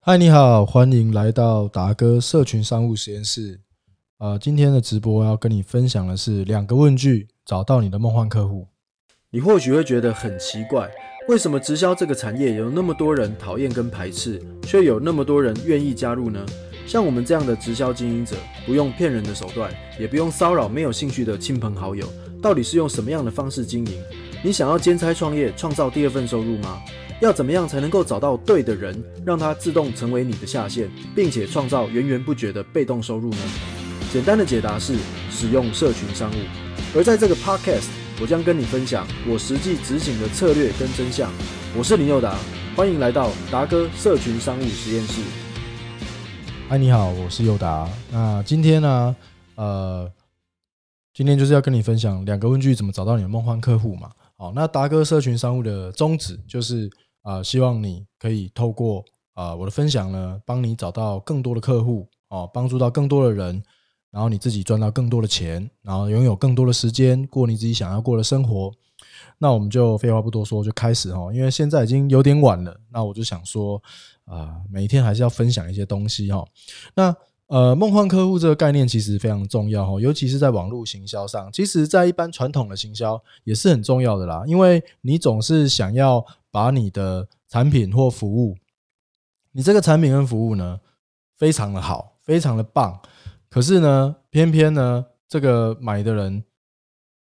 嗨，你好，欢迎来到达哥社群商务实验室。呃，今天的直播要跟你分享的是两个问句，找到你的梦幻客户。你或许会觉得很奇怪，为什么直销这个产业有那么多人讨厌跟排斥，却有那么多人愿意加入呢？像我们这样的直销经营者，不用骗人的手段，也不用骚扰没有兴趣的亲朋好友，到底是用什么样的方式经营？你想要兼差创业，创造第二份收入吗？要怎么样才能够找到对的人，让他自动成为你的下线，并且创造源源不绝的被动收入呢？简单的解答是使用社群商务。而在这个 podcast，我将跟你分享我实际执行的策略跟真相。我是林佑达，欢迎来到达哥社群商务实验室。嗨，你好，我是佑达。那今天呢，呃，今天就是要跟你分享两个问句，怎么找到你的梦幻客户嘛？好，那达哥社群商务的宗旨就是。啊，希望你可以透过啊我的分享呢，帮你找到更多的客户哦，帮助到更多的人，然后你自己赚到更多的钱，然后拥有更多的时间过你自己想要过的生活。那我们就废话不多说，就开始哈，因为现在已经有点晚了。那我就想说啊，每一天还是要分享一些东西哈。那呃，梦幻客户这个概念其实非常重要哈，尤其是在网络行销上，其实在一般传统的行销也是很重要的啦，因为你总是想要。把你的产品或服务，你这个产品跟服务呢，非常的好，非常的棒。可是呢，偏偏呢，这个买的人，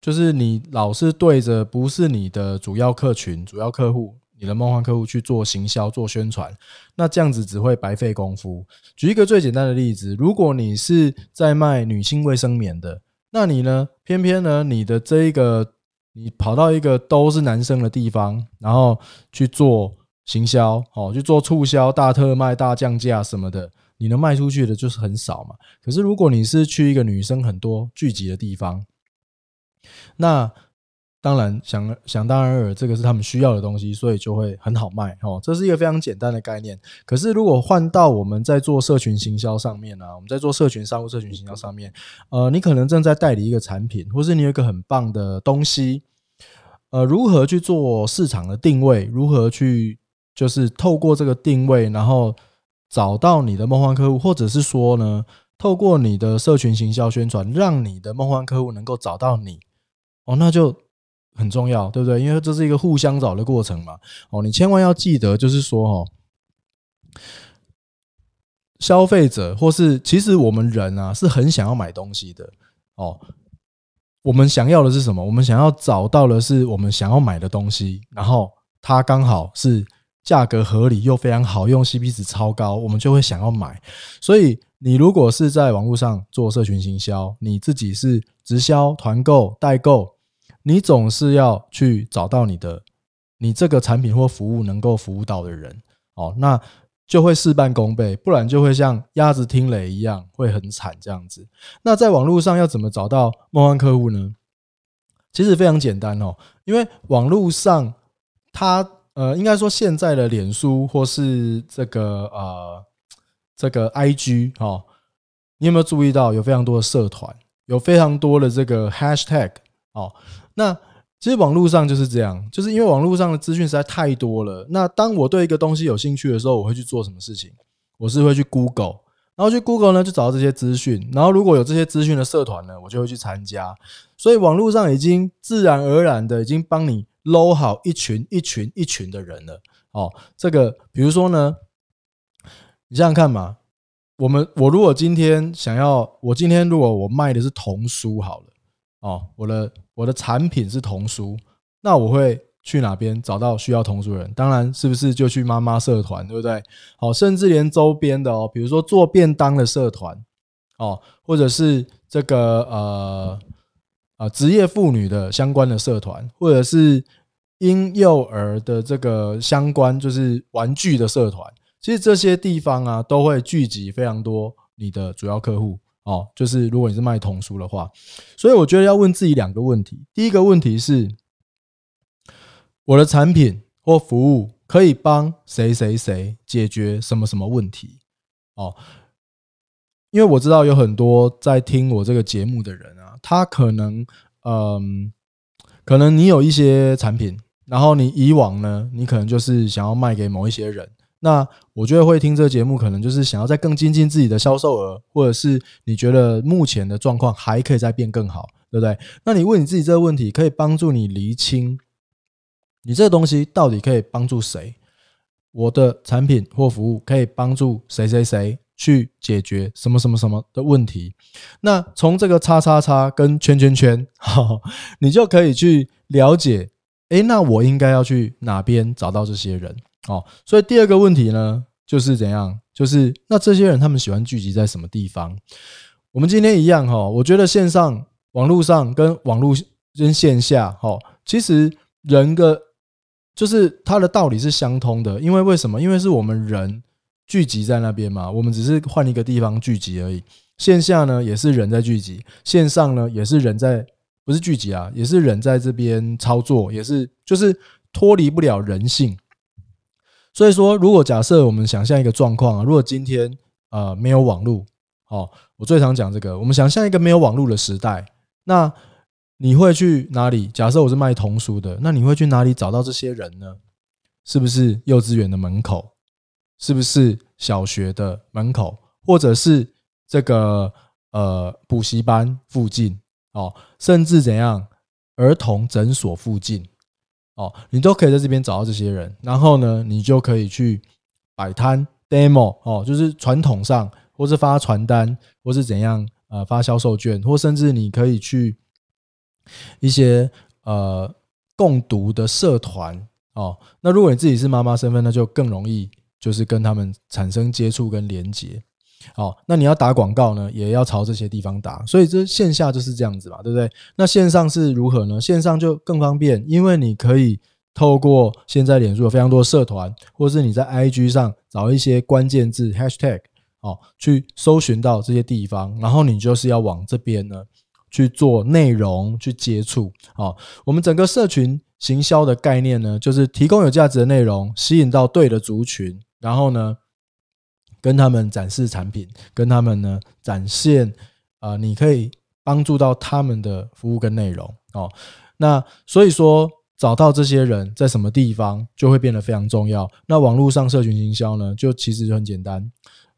就是你老是对着不是你的主要客群、主要客户、你的梦幻客户去做行销、做宣传，那这样子只会白费功夫。举一个最简单的例子，如果你是在卖女性卫生棉的，那你呢，偏偏呢，你的这一个。你跑到一个都是男生的地方，然后去做行销，哦，去做促销、大特卖、大降价什么的，你能卖出去的就是很少嘛。可是如果你是去一个女生很多聚集的地方，那当然想想当然尔，这个是他们需要的东西，所以就会很好卖，哦，这是一个非常简单的概念。可是如果换到我们在做社群行销上面呢，我们在做社群商务、社群行销上面，呃，你可能正在代理一个产品，或是你有一个很棒的东西。呃，如何去做市场的定位？如何去就是透过这个定位，然后找到你的梦幻客户，或者是说呢，透过你的社群行销宣传，让你的梦幻客户能够找到你哦，那就很重要，对不对？因为这是一个互相找的过程嘛。哦，你千万要记得，就是说哦，消费者或是其实我们人啊，是很想要买东西的哦。我们想要的是什么？我们想要找到的是我们想要买的东西，然后它刚好是价格合理又非常好用，CP 值超高，我们就会想要买。所以，你如果是在网络上做社群行销，你自己是直销、团购、代购，你总是要去找到你的你这个产品或服务能够服务到的人。哦，那。就会事半功倍，不然就会像鸭子听雷一样，会很惨这样子。那在网络上要怎么找到梦幻客户呢？其实非常简单哦，因为网络上它呃，应该说现在的脸书或是这个呃这个 IG 哦，你有没有注意到有非常多的社团，有非常多的这个 Hashtag 哦，那。其实网络上就是这样，就是因为网络上的资讯实在太多了。那当我对一个东西有兴趣的时候，我会去做什么事情？我是会去 Google，然后去 Google 呢，就找到这些资讯。然后如果有这些资讯的社团呢，我就会去参加。所以网络上已经自然而然的已经帮你搂好一群一群一群的人了。哦，这个比如说呢，你想想看嘛，我们我如果今天想要，我今天如果我卖的是童书，好了。哦，我的我的产品是童书，那我会去哪边找到需要童书的人？当然是不是就去妈妈社团，对不对？好，甚至连周边的哦，比如说做便当的社团，哦，或者是这个呃呃职业妇女的相关的社团，或者是婴幼儿的这个相关就是玩具的社团，其实这些地方啊都会聚集非常多你的主要客户。哦，就是如果你是卖童书的话，所以我觉得要问自己两个问题。第一个问题是，我的产品或服务可以帮谁谁谁解决什么什么问题？哦，因为我知道有很多在听我这个节目的人啊，他可能，嗯，可能你有一些产品，然后你以往呢，你可能就是想要卖给某一些人，那我觉得会听这个节目，可能就是想要再更精进自己的销售额，或者是你觉得目前的状况还可以再变更好，对不对？那你问你自己这个问题，可以帮助你厘清，你这个东西到底可以帮助谁？我的产品或服务可以帮助谁谁谁去解决什么什么什么的问题？那从这个叉叉叉跟圈圈圈，你就可以去了解，诶，那我应该要去哪边找到这些人？哦，所以第二个问题呢，就是怎样？就是那这些人他们喜欢聚集在什么地方？我们今天一样哈，我觉得线上、网络上跟网络跟线下哈，其实人的就是它的道理是相通的。因为为什么？因为是我们人聚集在那边嘛，我们只是换一个地方聚集而已。线下呢也是人在聚集，线上呢也是人在，不是聚集啊，也是人在这边操作，也是就是脱离不了人性。所以说，如果假设我们想象一个状况啊，如果今天呃没有网络，哦，我最常讲这个，我们想象一个没有网络的时代，那你会去哪里？假设我是卖童书的，那你会去哪里找到这些人呢？是不是幼稚园的门口？是不是小学的门口？或者是这个呃补习班附近？哦，甚至怎样儿童诊所附近？哦，你都可以在这边找到这些人，然后呢，你就可以去摆摊 demo 哦，就是传统上，或是发传单，或是怎样呃发销售券，或甚至你可以去一些呃共读的社团哦。那如果你自己是妈妈身份，那就更容易就是跟他们产生接触跟连接。哦，那你要打广告呢，也要朝这些地方打，所以这线下就是这样子嘛，对不对？那线上是如何呢？线上就更方便，因为你可以透过现在脸书有非常多社团，或是你在 IG 上找一些关键字 Hashtag 哦，去搜寻到这些地方，然后你就是要往这边呢去做内容去接触。哦，我们整个社群行销的概念呢，就是提供有价值的内容，吸引到对的族群，然后呢。跟他们展示产品，跟他们呢展现啊，你可以帮助到他们的服务跟内容哦。那所以说，找到这些人在什么地方就会变得非常重要。那网络上社群营销呢，就其实就很简单。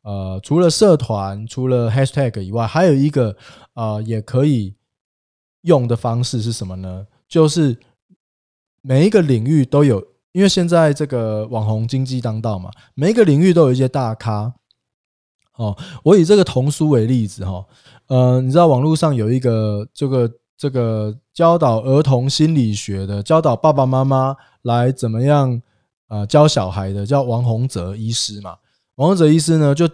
呃，除了社团，除了 hashtag 以外，还有一个啊，也可以用的方式是什么呢？就是每一个领域都有。因为现在这个网红经济当道嘛，每一个领域都有一些大咖。哦，我以这个童书为例子哈，呃，你知道网络上有一个这个这个教导儿童心理学的，教导爸爸妈妈来怎么样啊教小孩的，叫王洪泽医师嘛。王洪泽医师呢，就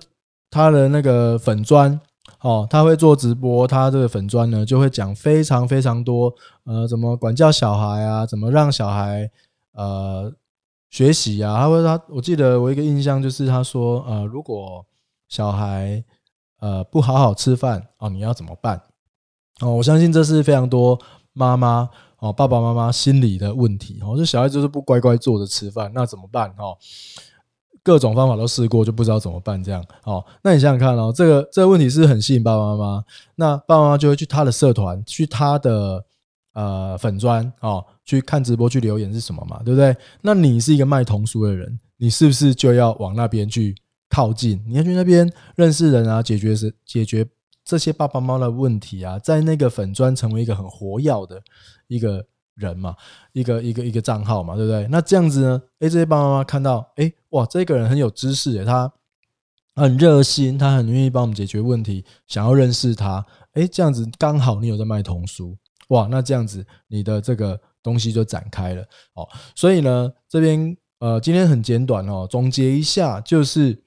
他的那个粉砖哦，他会做直播，他这个粉砖呢就会讲非常非常多，呃，怎么管教小孩啊，怎么让小孩。呃，学习啊，他说他，我记得我一个印象就是他说，呃，如果小孩呃不好好吃饭哦，你要怎么办？哦，我相信这是非常多妈妈哦爸爸妈妈心理的问题哦，这小孩就是不乖乖坐着吃饭，那怎么办？哦，各种方法都试过，就不知道怎么办这样。哦，那你想想看哦，这个这个问题是很吸引爸爸妈妈，那爸爸妈妈就会去他的社团，去他的呃粉砖哦。去看直播去留言是什么嘛？对不对？那你是一个卖童书的人，你是不是就要往那边去靠近？你要去那边认识人啊，解决是解决这些爸爸妈妈的问题啊，在那个粉砖成为一个很活跃的一个人嘛，一个一个一个账号嘛，对不对？那这样子呢？诶，这些爸爸妈妈看到，诶，哇，这个人很有知识诶，他很热心，他很愿意帮我们解决问题，想要认识他，诶，这样子刚好你有在卖童书，哇，那这样子你的这个。东西就展开了哦，所以呢，这边呃，今天很简短哦，总结一下，就是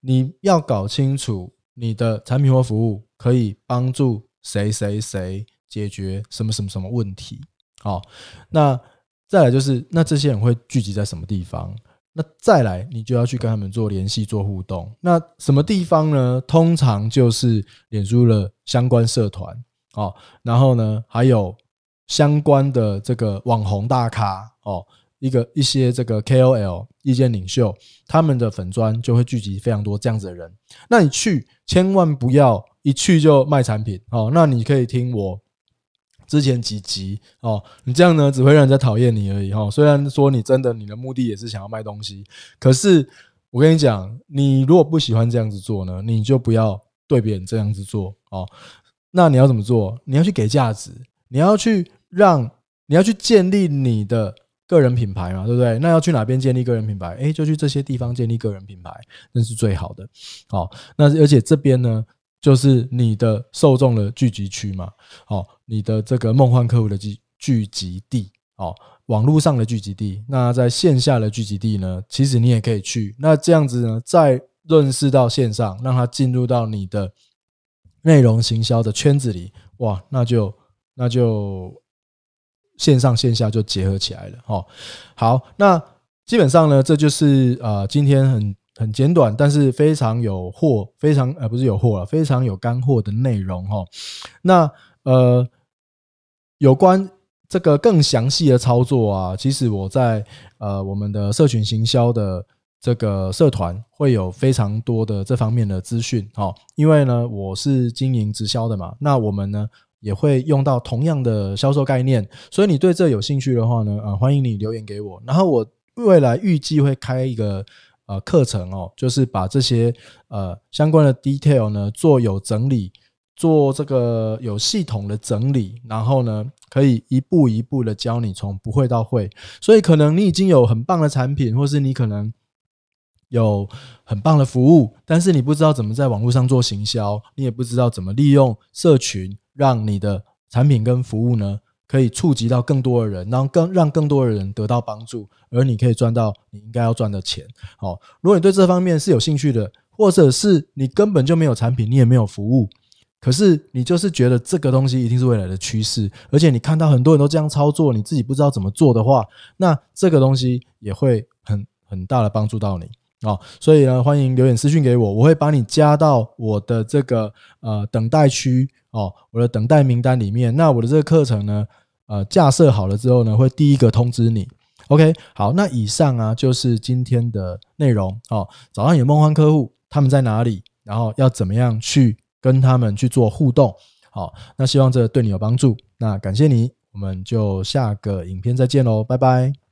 你要搞清楚你的产品或服务可以帮助谁谁谁解决什么什么什么问题。好，那再来就是，那这些人会聚集在什么地方？那再来，你就要去跟他们做联系、做互动。那什么地方呢？通常就是脸书的相关社团哦，然后呢，还有。相关的这个网红大咖哦，一个一些这个 KOL 意见领袖，他们的粉砖就会聚集非常多这样子的人。那你去千万不要一去就卖产品哦。那你可以听我之前几集哦，你这样呢只会让人家讨厌你而已哈。虽然说你真的你的目的也是想要卖东西，可是我跟你讲，你如果不喜欢这样子做呢，你就不要对别人这样子做哦。那你要怎么做？你要去给价值，你要去让，你要去建立你的个人品牌嘛，对不对？那要去哪边建立个人品牌？诶，就去这些地方建立个人品牌，那是最好的。好，那而且这边呢，就是你的受众的聚集区嘛。好，你的这个梦幻客户的聚聚集地。哦，网络上的聚集地，那在线下的聚集地呢？其实你也可以去。那这样子呢，再认识到线上，让它进入到你的内容行销的圈子里，哇，那就那就线上线下就结合起来了。哦，好，那基本上呢，这就是呃今天很很简短，但是非常有货，非常呃不是有货了，非常有干货的内容。哈，那呃有关。这个更详细的操作啊，其实我在呃我们的社群行销的这个社团会有非常多的这方面的资讯哦。因为呢我是经营直销的嘛，那我们呢也会用到同样的销售概念，所以你对这有兴趣的话呢，呃欢迎你留言给我。然后我未来预计会开一个呃课程哦，就是把这些呃相关的 detail 呢做有整理，做这个有系统的整理，然后呢。可以一步一步的教你从不会到会，所以可能你已经有很棒的产品，或是你可能有很棒的服务，但是你不知道怎么在网络上做行销，你也不知道怎么利用社群，让你的产品跟服务呢可以触及到更多的人，然后更让更多的人得到帮助，而你可以赚到你应该要赚的钱。好，如果你对这方面是有兴趣的，或者是你根本就没有产品，你也没有服务。可是你就是觉得这个东西一定是未来的趋势，而且你看到很多人都这样操作，你自己不知道怎么做的话，那这个东西也会很很大的帮助到你哦。所以呢，欢迎留言私讯给我，我会把你加到我的这个呃等待区哦，我的等待名单里面。那我的这个课程呢，呃架设好了之后呢，会第一个通知你。OK，好，那以上啊就是今天的内容哦。早上有梦幻客户，他们在哪里？然后要怎么样去？跟他们去做互动，好，那希望这对你有帮助。那感谢你，我们就下个影片再见喽，拜拜。